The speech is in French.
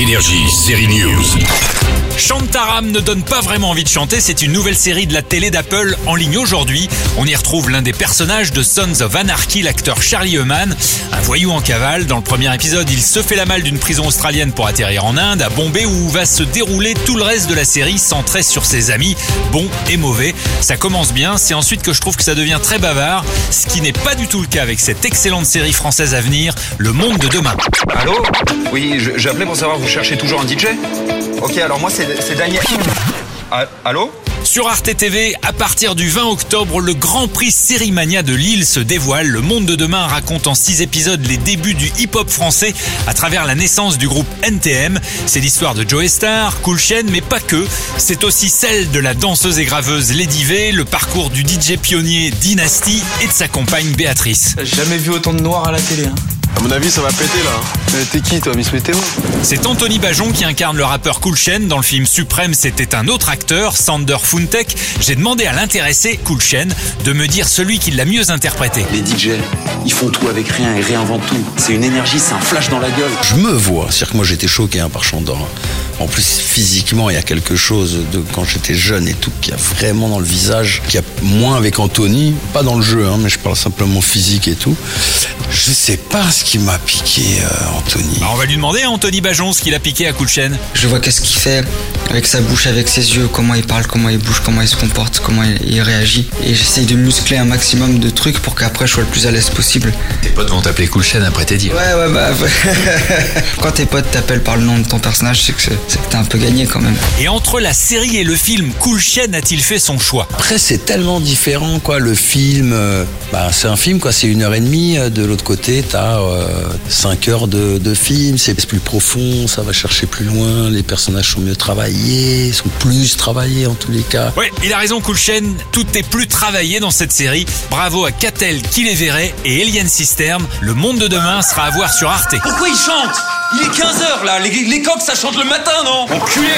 Énergie, série News. Shantaram ne donne pas vraiment envie de chanter, c'est une nouvelle série de la télé d'Apple en ligne aujourd'hui. On y retrouve l'un des personnages de Sons of Anarchy, l'acteur Charlie Human, un voyou en cavale. Dans le premier épisode, il se fait la malle d'une prison australienne pour atterrir en Inde, à Bombay, où va se dérouler tout le reste de la série centré sur ses amis, bons et mauvais. Ça commence bien, c'est ensuite que je trouve que ça devient très bavard, ce qui n'est pas du tout le cas avec cette excellente série française à venir, Le Monde de demain. Allô? Oui, j'appelais pour savoir, vous cherchez toujours un DJ Ok, alors moi c'est c'est Daniel. Ah, allô Sur Arte TV, à partir du 20 octobre, le Grand Prix Sérimania de Lille se dévoile. Le Monde de demain raconte en six épisodes les débuts du hip-hop français à travers la naissance du groupe NTM. C'est l'histoire de Joe Star, Cool Chain, mais pas que. C'est aussi celle de la danseuse et graveuse Lady V, le parcours du DJ pionnier Dynasty et de sa compagne Béatrice. J'ai jamais vu autant de noirs à la télé. Hein. À mon avis, ça va péter là. Euh, T'es qui toi, Miss Météo? C'est Anthony Bajon qui incarne le rappeur Cool Chain. Dans le film Suprême, c'était un autre acteur, Sander Funtek. J'ai demandé à l'intéressé, Cool Chain, de me dire celui qui l'a mieux interprété. Les DJ, ils font tout avec rien et réinventent tout. C'est une énergie, c'est un flash dans la gueule. Je me vois, c'est-à-dire que moi j'étais choqué hein, par Chandor. En plus, physiquement, il y a quelque chose de quand j'étais jeune et tout, qui a vraiment dans le visage, qui a moins avec Anthony, pas dans le jeu, hein, mais je parle simplement physique et tout. Je sais pas ce qui m'a piqué, euh, Anthony. Bah, on va lui demander à Anthony Bajon ce qu'il a piqué à Chain. Je vois qu'est-ce qu'il fait avec sa bouche, avec ses yeux, comment il parle, comment il bouge, comment il se comporte, comment il, il réagit. Et j'essaye de muscler un maximum de trucs pour qu'après je sois le plus à l'aise possible. Tes potes vont t'appeler Cool Chain après tes dires. Ouais, ouais, bah. Quand tes potes t'appellent par le nom de ton personnage, c'est que t'as un peu gagné quand même. Et entre la série et le film, Cool Chain a-t-il fait son choix? Après, c'est tellement différent, quoi. Le film, euh, bah, c'est un film, quoi. C'est une heure et demie. Euh, De l'autre côté, t'as euh, cinq heures de, de film. C'est plus profond, ça va chercher plus loin. Les personnages sont mieux travaillés, sont plus travaillés en tous les cas. Ouais, il a raison, Cool Chain. Tout est plus travaillé dans cette série. Bravo à Catel qui les verrait et Alien System. Le monde de demain sera à voir sur Arte. Pourquoi il chante Il est 15h là, les, les coqs ça chante le matin, non? Enculé